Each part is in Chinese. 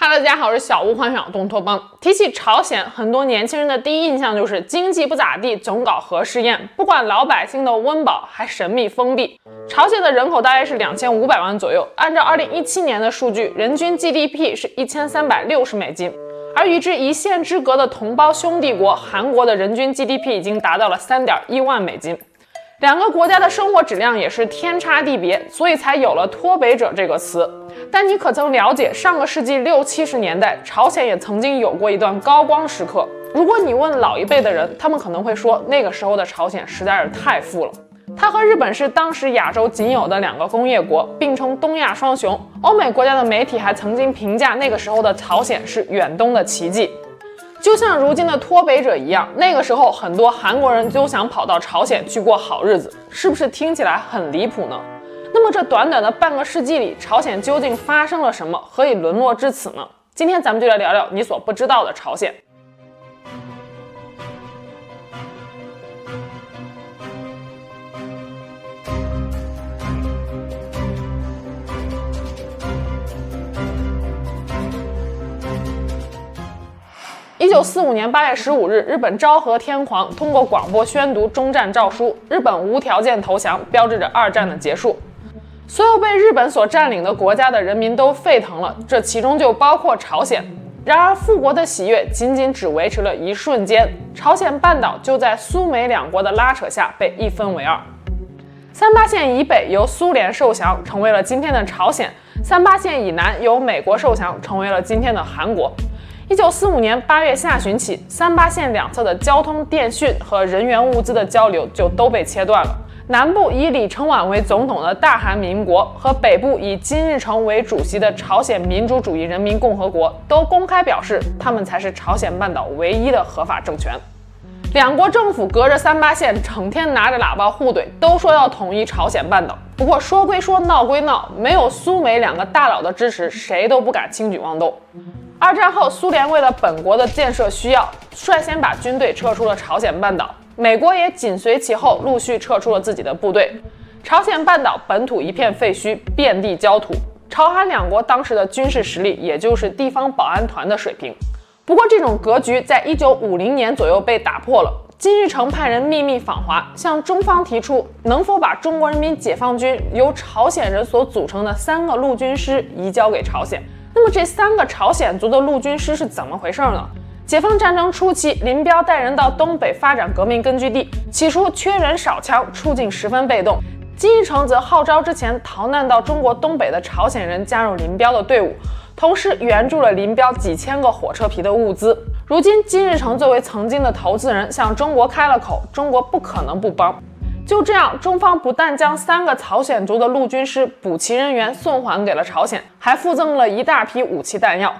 哈喽，大家好，我是小屋幻想东托邦。提起朝鲜，很多年轻人的第一印象就是经济不咋地，总搞核试验，不管老百姓的温饱，还神秘封闭。朝鲜的人口大约是两千五百万左右，按照二零一七年的数据，人均 GDP 是一千三百六十美金。而与之一线之隔的同胞兄弟国韩国的人均 GDP 已经达到了三点一万美金。两个国家的生活质量也是天差地别，所以才有了“脱北者”这个词。但你可曾了解，上个世纪六七十年代，朝鲜也曾经有过一段高光时刻？如果你问老一辈的人，他们可能会说，那个时候的朝鲜实在是太富了。它和日本是当时亚洲仅有的两个工业国，并称东亚双雄。欧美国家的媒体还曾经评价那个时候的朝鲜是远东的奇迹。就像如今的脱北者一样，那个时候很多韩国人就想跑到朝鲜去过好日子，是不是听起来很离谱呢？那么这短短的半个世纪里，朝鲜究竟发生了什么，何以沦落至此呢？今天咱们就来聊聊你所不知道的朝鲜。九四五年八月十五日，日本昭和天皇通过广播宣读终战诏书，日本无条件投降，标志着二战的结束。所有被日本所占领的国家的人民都沸腾了，这其中就包括朝鲜。然而，复国的喜悦仅仅只维持了一瞬间，朝鲜半岛就在苏美两国的拉扯下被一分为二。三八线以北由苏联受降，成为了今天的朝鲜；三八线以南由美国受降，成为了今天的韩国。一九四五年八月下旬起，三八线两侧的交通、电讯和人员物资的交流就都被切断了。南部以李承晚为总统的大韩民国和北部以金日成为主席的朝鲜民主主义人民共和国都公开表示，他们才是朝鲜半岛唯一的合法政权。两国政府隔着三八线，整天拿着喇叭互怼，都说要统一朝鲜半岛。不过说归说，闹归闹，没有苏美两个大佬的支持，谁都不敢轻举妄动。二战后，苏联为了本国的建设需要，率先把军队撤出了朝鲜半岛。美国也紧随其后，陆续撤出了自己的部队。朝鲜半岛本土一片废墟，遍地焦土。朝韩两国当时的军事实力，也就是地方保安团的水平。不过，这种格局在一九五零年左右被打破了。金日成派人秘密访华，向中方提出能否把中国人民解放军由朝鲜人所组成的三个陆军师移交给朝鲜。那么这三个朝鲜族的陆军师是怎么回事呢？解放战争初期，林彪带人到东北发展革命根据地，起初缺人少枪，处境十分被动。金日成则号召之前逃难到中国东北的朝鲜人加入林彪的队伍，同时援助了林彪几千个火车皮的物资。如今，金日成作为曾经的投资人向中国开了口，中国不可能不帮。就这样，中方不但将三个朝鲜族的陆军师补齐人员送还给了朝鲜，还附赠了一大批武器弹药。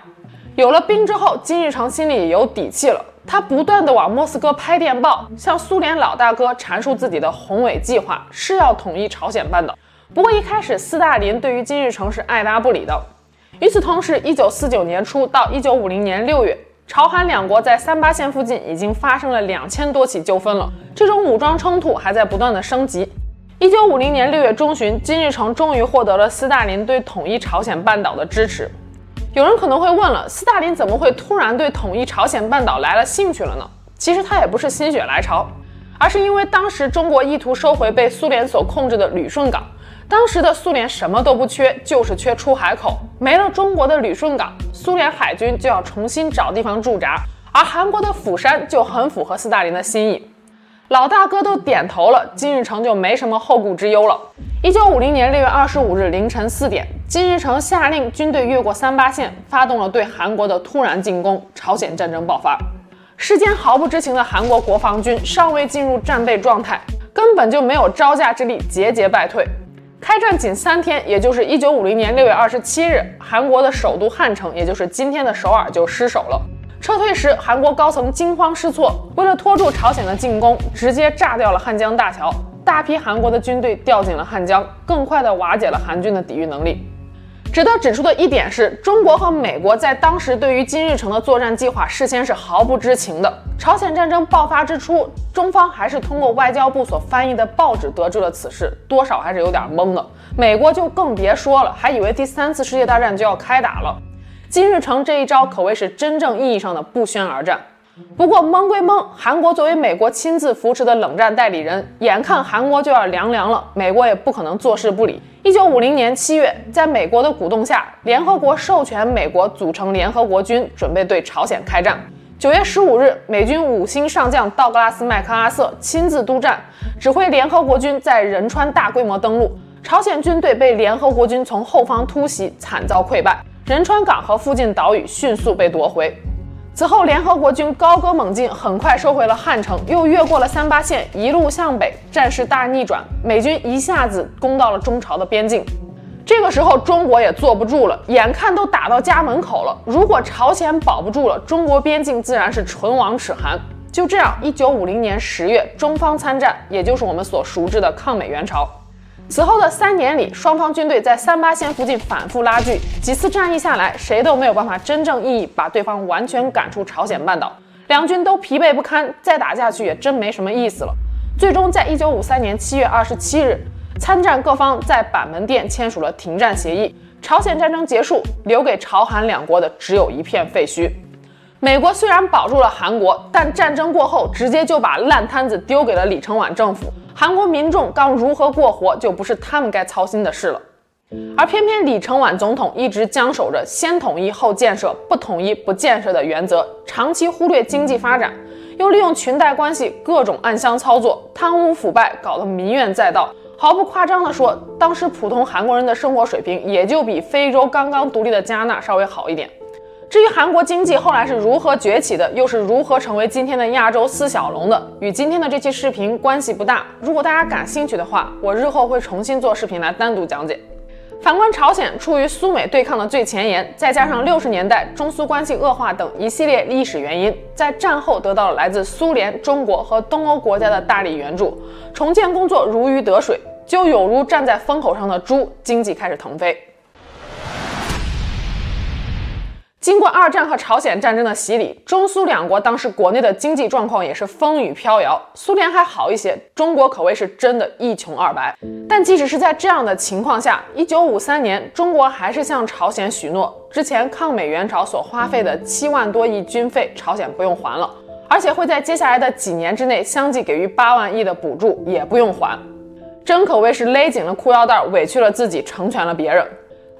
有了兵之后，金日成心里也有底气了。他不断地往莫斯科拍电报，向苏联老大哥阐述自己的宏伟计划，是要统一朝鲜半岛。不过一开始，斯大林对于金日成是爱答不理的。与此同时，一九四九年初到一九五零年六月。朝韩两国在三八线附近已经发生了两千多起纠纷了，这种武装冲突还在不断的升级。一九五零年六月中旬，金日成终于获得了斯大林对统一朝鲜半岛的支持。有人可能会问了，斯大林怎么会突然对统一朝鲜半岛来了兴趣了呢？其实他也不是心血来潮，而是因为当时中国意图收回被苏联所控制的旅顺港。当时的苏联什么都不缺，就是缺出海口。没了中国的旅顺港，苏联海军就要重新找地方驻扎，而韩国的釜山就很符合斯大林的心意。老大哥都点头了，金日成就没什么后顾之忧了。一九五零年六月二十五日凌晨四点，金日成下令军队越过三八线，发动了对韩国的突然进攻，朝鲜战争爆发。事先毫不知情的韩国国防军尚未进入战备状态，根本就没有招架之力，节节败退。开战仅三天，也就是一九五零年六月二十七日，韩国的首都汉城，也就是今天的首尔就失守了。撤退时，韩国高层惊慌失措，为了拖住朝鲜的进攻，直接炸掉了汉江大桥，大批韩国的军队掉进了汉江，更快地瓦解了韩军的抵御能力。值得指出的一点是，中国和美国在当时对于金日成的作战计划事先是毫不知情的。朝鲜战争爆发之初，中方还是通过外交部所翻译的报纸得知了此事，多少还是有点懵的。美国就更别说了，还以为第三次世界大战就要开打了。金日成这一招可谓是真正意义上的不宣而战。不过蒙归蒙，韩国作为美国亲自扶持的冷战代理人，眼看韩国就要凉凉了，美国也不可能坐视不理。一九五零年七月，在美国的鼓动下，联合国授权美国组成联合国军，准备对朝鲜开战。九月十五日，美军五星上将道格拉斯·麦克阿瑟亲自督战，指挥联合国军在仁川大规模登陆。朝鲜军队被联合国军从后方突袭，惨遭溃败。仁川港和附近岛屿迅速被夺回。此后，联合国军高歌猛进，很快收回了汉城，又越过了三八线，一路向北，战事大逆转，美军一下子攻到了中朝的边境。这个时候，中国也坐不住了，眼看都打到家门口了，如果朝鲜保不住了，中国边境自然是唇亡齿寒。就这样，一九五零年十月，中方参战，也就是我们所熟知的抗美援朝。此后的三年里，双方军队在三八线附近反复拉锯，几次战役下来，谁都没有办法真正意义把对方完全赶出朝鲜半岛，两军都疲惫不堪，再打下去也真没什么意思了。最终，在一九五三年七月二十七日，参战各方在板门店签署了停战协议，朝鲜战争结束，留给朝韩两国的只有一片废墟。美国虽然保住了韩国，但战争过后，直接就把烂摊子丢给了李承晚政府。韩国民众刚如何过活，就不是他们该操心的事了。而偏偏李承晚总统一直僵守着先统一后建设，不统一不建设的原则，长期忽略经济发展，又利用裙带关系各种暗箱操作，贪污腐败，搞得民怨载道。毫不夸张地说，当时普通韩国人的生活水平也就比非洲刚刚独立的加纳稍微好一点。至于韩国经济后来是如何崛起的，又是如何成为今天的亚洲四小龙的，与今天的这期视频关系不大。如果大家感兴趣的话，我日后会重新做视频来单独讲解。反观朝鲜，处于苏美对抗的最前沿，再加上六十年代中苏关系恶化等一系列历史原因，在战后得到了来自苏联、中国和东欧国家的大力援助，重建工作如鱼得水，就有如站在风口上的猪，经济开始腾飞。经过二战和朝鲜战争的洗礼，中苏两国当时国内的经济状况也是风雨飘摇。苏联还好一些，中国可谓是真的一穷二白。但即使是在这样的情况下，一九五三年，中国还是向朝鲜许诺，之前抗美援朝所花费的七万多亿军费，朝鲜不用还了，而且会在接下来的几年之内相继给予八万亿的补助，也不用还。真可谓是勒紧了裤腰带，委屈了自己，成全了别人。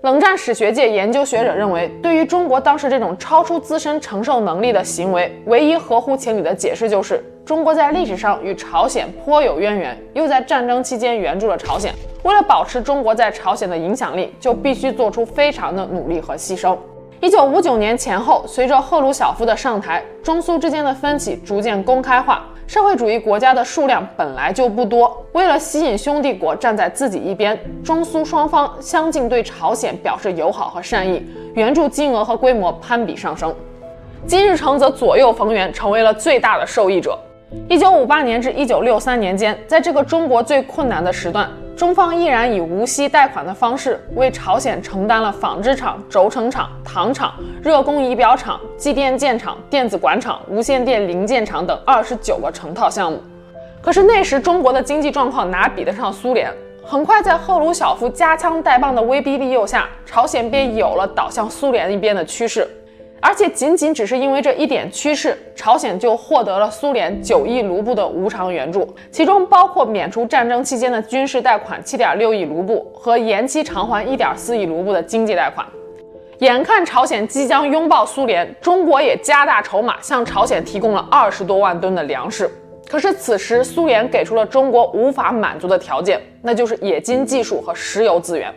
冷战史学界研究学者认为，对于中国当时这种超出自身承受能力的行为，唯一合乎情理的解释就是，中国在历史上与朝鲜颇有渊源，又在战争期间援助了朝鲜。为了保持中国在朝鲜的影响力，就必须做出非常的努力和牺牲。一九五九年前后，随着赫鲁晓夫的上台，中苏之间的分歧逐渐公开化。社会主义国家的数量本来就不多，为了吸引兄弟国站在自己一边，中苏双方相继对朝鲜表示友好和善意，援助金额和规模攀比上升。金日成则左右逢源，成为了最大的受益者。一九五八年至一九六三年间，在这个中国最困难的时段，中方依然以无息贷款的方式为朝鲜承担了纺织厂、轴承厂、糖厂、热工仪表厂、机电件厂、电子管厂、无线电零件厂等二十九个成套项目。可是那时中国的经济状况哪比得上苏联？很快，在赫鲁晓夫夹枪带棒的威逼利诱下，朝鲜便有了倒向苏联一边的趋势。而且仅仅只是因为这一点趋势，朝鲜就获得了苏联九亿卢布的无偿援助，其中包括免除战争期间的军事贷款七点六亿卢布和延期偿还一点四亿卢布的经济贷款。眼看朝鲜即将拥抱苏联，中国也加大筹码向朝鲜提供了二十多万吨的粮食。可是此时苏联给出了中国无法满足的条件，那就是冶金技术和石油资源。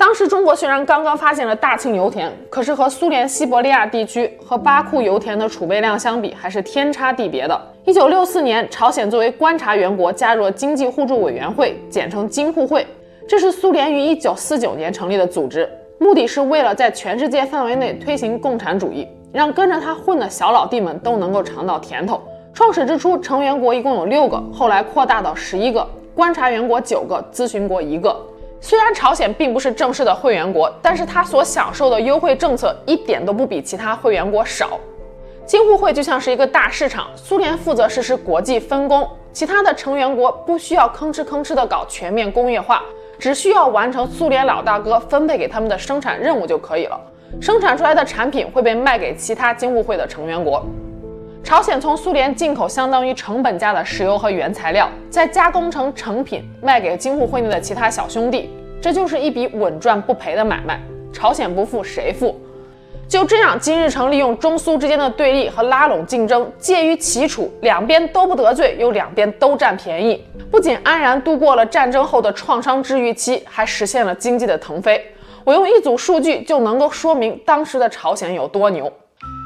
当时中国虽然刚刚发现了大庆油田，可是和苏联西伯利亚地区和巴库油田的储备量相比，还是天差地别的。一九六四年，朝鲜作为观察员国加入了经济互助委员会，简称京互会。这是苏联于一九四九年成立的组织，目的是为了在全世界范围内推行共产主义，让跟着他混的小老弟们都能够尝到甜头。创始之初，成员国一共有六个，后来扩大到十一个，观察员国九个，咨询国一个。虽然朝鲜并不是正式的会员国，但是它所享受的优惠政策一点都不比其他会员国少。京沪会就像是一个大市场，苏联负责实施国际分工，其他的成员国不需要吭哧吭哧的搞全面工业化，只需要完成苏联老大哥分配给他们的生产任务就可以了。生产出来的产品会被卖给其他京沪会的成员国。朝鲜从苏联进口相当于成本价的石油和原材料，再加工成成品卖给京沪会内的其他小兄弟，这就是一笔稳赚不赔的买卖。朝鲜不富谁富？就这样，金日成利用中苏之间的对立和拉拢竞争，介于齐楚，两边都不得罪，又两边都占便宜，不仅安然度过了战争后的创伤治愈期，还实现了经济的腾飞。我用一组数据就能够说明当时的朝鲜有多牛。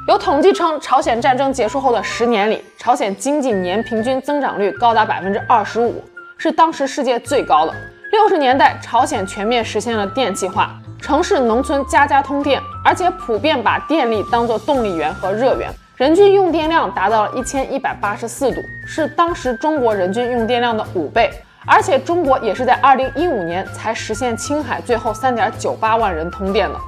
有统计称，朝鲜战争结束后的十年里，朝鲜经济年平均增长率高达百分之二十五，是当时世界最高的。六十年代，朝鲜全面实现了电气化，城市农村家家通电，而且普遍把电力当作动力源和热源，人均用电量达到了一千一百八十四度，是当时中国人均用电量的五倍。而且中国也是在二零一五年才实现青海最后三点九八万人通电的。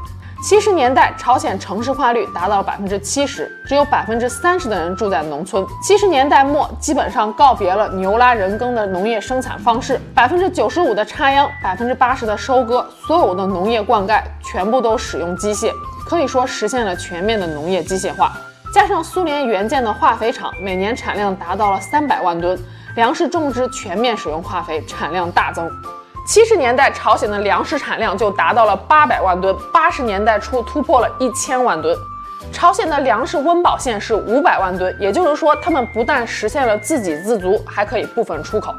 七十年代，朝鲜城市化率达到了百分之七十，只有百分之三十的人住在农村。七十年代末，基本上告别了牛拉人耕的农业生产方式，百分之九十五的插秧，百分之八十的收割，所有的农业灌溉全部都使用机械，可以说实现了全面的农业机械化。加上苏联援建的化肥厂，每年产量达到了三百万吨，粮食种植全面使用化肥，产量大增。七十年代，朝鲜的粮食产量就达到了八百万吨，八十年代初突破了一千万吨。朝鲜的粮食温饱线是五百万吨，也就是说，他们不但实现了自给自足，还可以部分出口。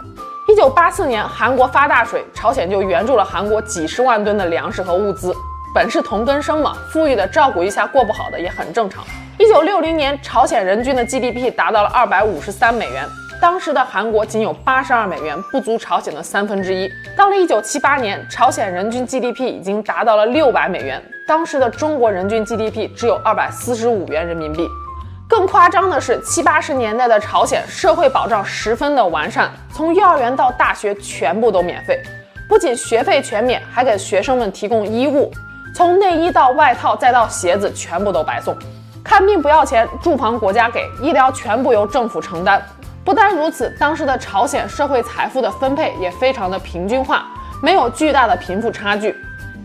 一九八四年，韩国发大水，朝鲜就援助了韩国几十万吨的粮食和物资。本是同根生嘛，富裕的照顾一下过不好的也很正常。一九六零年，朝鲜人均的 GDP 达到了二百五十三美元。当时的韩国仅有八十二美元，不足朝鲜的三分之一。到了一九七八年，朝鲜人均 GDP 已经达到了六百美元，当时的中国人均 GDP 只有二百四十五元人民币。更夸张的是，七八十年代的朝鲜社会保障十分的完善，从幼儿园到大学全部都免费，不仅学费全免，还给学生们提供衣物，从内衣到外套再到鞋子全部都白送。看病不要钱，住房国家给，医疗全部由政府承担。不单如此，当时的朝鲜社会财富的分配也非常的平均化，没有巨大的贫富差距。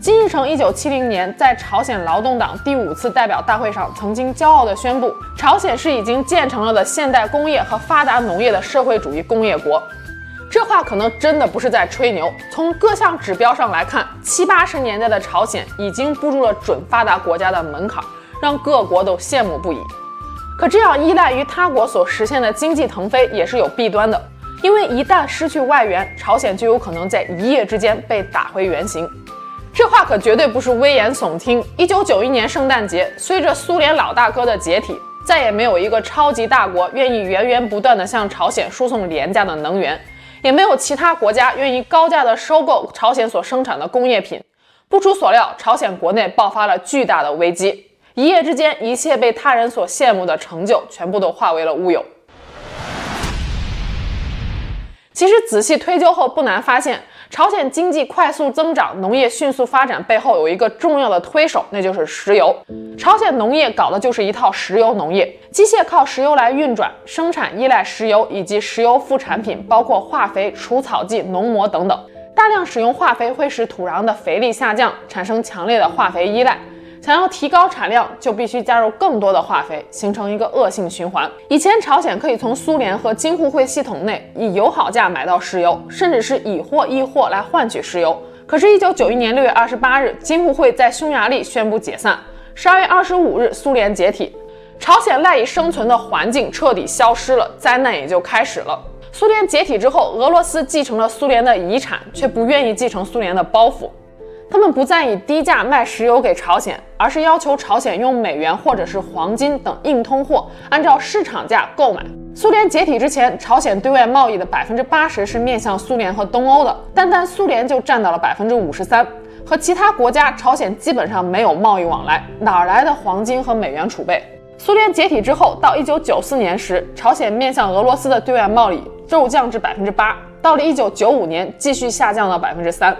金日成一九七零年在朝鲜劳动党第五次代表大会上曾经骄傲地宣布，朝鲜是已经建成了的现代工业和发达农业的社会主义工业国。这话可能真的不是在吹牛，从各项指标上来看，七八十年代的朝鲜已经步入了准发达国家的门槛，让各国都羡慕不已。可这样依赖于他国所实现的经济腾飞也是有弊端的，因为一旦失去外援，朝鲜就有可能在一夜之间被打回原形。这话可绝对不是危言耸听。一九九一年圣诞节，随着苏联老大哥的解体，再也没有一个超级大国愿意源源不断地向朝鲜输送廉价的能源，也没有其他国家愿意高价的收购朝鲜所生产的工业品。不出所料，朝鲜国内爆发了巨大的危机。一夜之间，一切被他人所羡慕的成就，全部都化为了乌有。其实仔细推究后，不难发现，朝鲜经济快速增长、农业迅速发展背后有一个重要的推手，那就是石油。朝鲜农业搞的就是一套石油农业，机械靠石油来运转，生产依赖石油以及石油副产品，包括化肥、除草剂、农膜等等。大量使用化肥会使土壤的肥力下降，产生强烈的化肥依赖。想要提高产量，就必须加入更多的化肥，形成一个恶性循环。以前朝鲜可以从苏联和京沪会系统内以友好价买到石油，甚至是以货易货来换取石油。可是，一九九一年六月二十八日，京沪会在匈牙利宣布解散。十二月二十五日，苏联解体，朝鲜赖以生存的环境彻底消失了，灾难也就开始了。苏联解体之后，俄罗斯继承了苏联的遗产，却不愿意继承苏联的包袱。他们不再以低价卖石油给朝鲜，而是要求朝鲜用美元或者是黄金等硬通货，按照市场价购买。苏联解体之前，朝鲜对外贸易的百分之八十是面向苏联和东欧的，单单苏联就占到了百分之五十三。和其他国家，朝鲜基本上没有贸易往来，哪来的黄金和美元储备？苏联解体之后，到一九九四年时，朝鲜面向俄罗斯的对外贸易骤降至百分之八，到了一九九五年，继续下降到百分之三。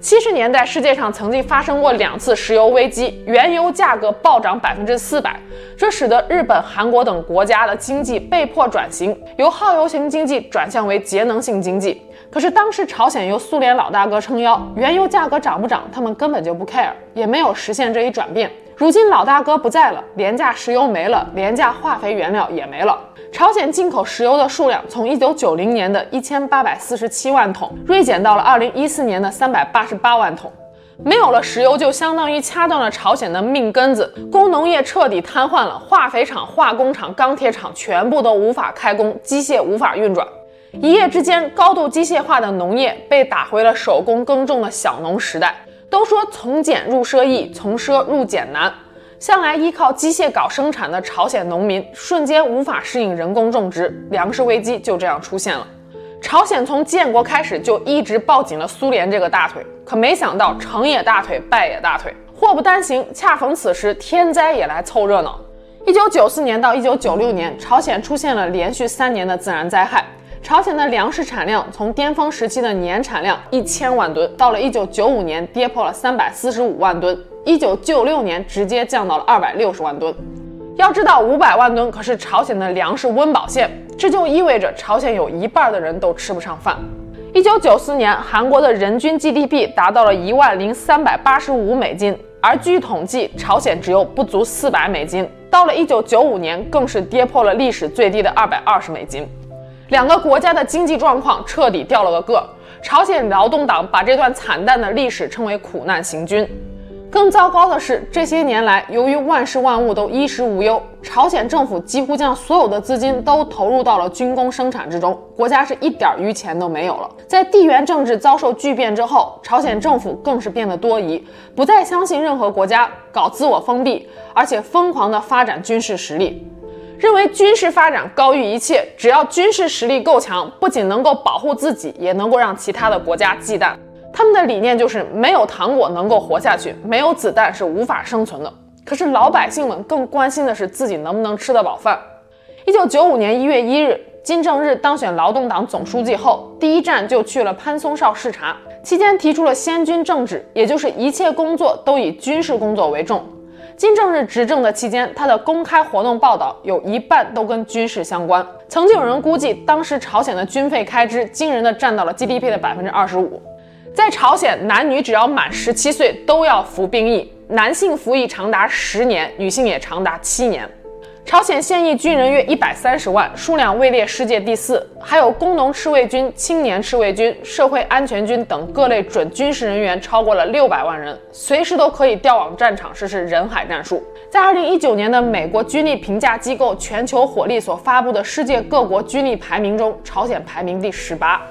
七十年代，世界上曾经发生过两次石油危机，原油价格暴涨百分之四百，这使得日本、韩国等国家的经济被迫转型，由耗油型经济转向为节能性经济。可是当时朝鲜由苏联老大哥撑腰，原油价格涨不涨，他们根本就不 care，也没有实现这一转变。如今老大哥不在了，廉价石油没了，廉价化肥原料也没了。朝鲜进口石油的数量从一九九零年的一千八百四十七万桶锐减到了二零一四年的三百八十八万桶。没有了石油，就相当于掐断了朝鲜的命根子，工农业彻底瘫痪了，化肥厂、化工厂、钢铁厂全部都无法开工，机械无法运转。一夜之间，高度机械化的农业被打回了手工耕种的小农时代。都说从俭入奢易，从奢入俭难。向来依靠机械搞生产的朝鲜农民，瞬间无法适应人工种植，粮食危机就这样出现了。朝鲜从建国开始就一直抱紧了苏联这个大腿，可没想到成也大腿，败也大腿。祸不单行，恰逢此时天灾也来凑热闹。一九九四年到一九九六年，朝鲜出现了连续三年的自然灾害。朝鲜的粮食产量从巅峰时期的年产量一千万吨，到了一九九五年跌破了三百四十五万吨，一九九六年直接降到了二百六十万吨。要知道，五百万吨可是朝鲜的粮食温饱线，这就意味着朝鲜有一半的人都吃不上饭。一九九四年，韩国的人均 GDP 达到了一万零三百八十五美金，而据统计，朝鲜只有不足四百美金。到了一九九五年，更是跌破了历史最低的二百二十美金。两个国家的经济状况彻底掉了个个。朝鲜劳动党把这段惨淡的历史称为“苦难行军”。更糟糕的是，这些年来，由于万事万物都衣食无忧，朝鲜政府几乎将所有的资金都投入到了军工生产之中，国家是一点余钱都没有了。在地缘政治遭受巨变之后，朝鲜政府更是变得多疑，不再相信任何国家，搞自我封闭，而且疯狂地发展军事实力。认为军事发展高于一切，只要军事实力够强，不仅能够保护自己，也能够让其他的国家忌惮。他们的理念就是没有糖果能够活下去，没有子弹是无法生存的。可是老百姓们更关心的是自己能不能吃得饱饭。一九九五年一月一日，金正日当选劳动党总书记后，第一站就去了潘松哨视察，期间提出了先军政治，也就是一切工作都以军事工作为重。金正日执政的期间，他的公开活动报道有一半都跟军事相关。曾经有人估计，当时朝鲜的军费开支惊人的占到了 GDP 的百分之二十五。在朝鲜，男女只要满十七岁都要服兵役，男性服役长达十年，女性也长达七年。朝鲜现役军人约一百三十万，数量位列世界第四。还有工农赤卫军、青年赤卫军、社会安全军等各类准军事人员超过了六百万人，随时都可以调往战场实施人海战术。在二零一九年的美国军力评价机构全球火力所发布的世界各国军力排名中，朝鲜排名第十八。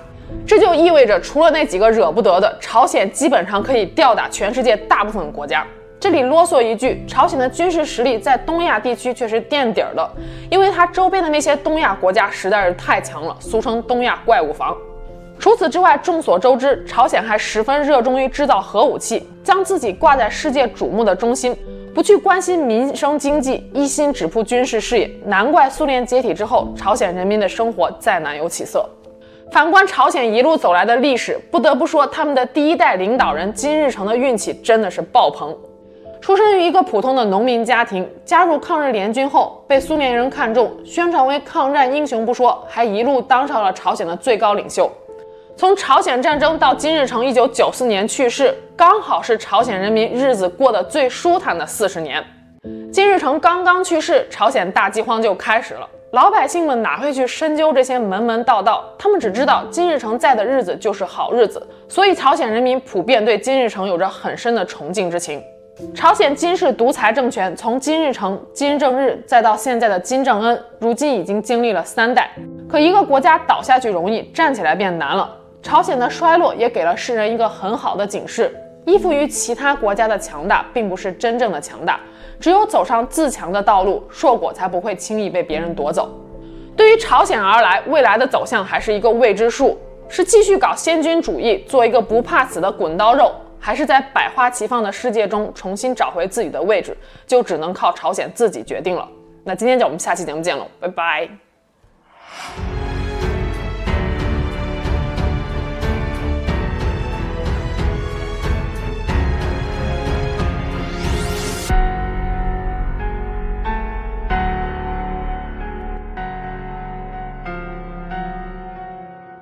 这就意味着，除了那几个惹不得的，朝鲜基本上可以吊打全世界大部分国家。这里啰嗦一句，朝鲜的军事实力在东亚地区却是垫底儿的，因为它周边的那些东亚国家实在是太强了，俗称东亚怪物房。除此之外，众所周知，朝鲜还十分热衷于制造核武器，将自己挂在世界瞩目的中心，不去关心民生经济，一心只扑军事事业。难怪苏联解体之后，朝鲜人民的生活再难有起色。反观朝鲜一路走来的历史，不得不说，他们的第一代领导人金日成的运气真的是爆棚。出生于一个普通的农民家庭，加入抗日联军后被苏联人看中，宣传为抗战英雄不说，还一路当上了朝鲜的最高领袖。从朝鲜战争到金日成一九九四年去世，刚好是朝鲜人民日子过得最舒坦的四十年。金日成刚刚去世，朝鲜大饥荒就开始了。老百姓们哪会去深究这些门门道道？他们只知道金日成在的日子就是好日子，所以朝鲜人民普遍对金日成有着很深的崇敬之情。朝鲜金氏独裁政权从金日成、金正日再到现在的金正恩，如今已经经历了三代。可一个国家倒下去容易，站起来变难了。朝鲜的衰落也给了世人一个很好的警示：依附于其他国家的强大，并不是真正的强大。只有走上自强的道路，硕果才不会轻易被别人夺走。对于朝鲜而来，未来的走向还是一个未知数：是继续搞先军主义，做一个不怕死的滚刀肉。还是在百花齐放的世界中重新找回自己的位置，就只能靠朝鲜自己决定了。那今天就我们下期节目见喽，拜拜。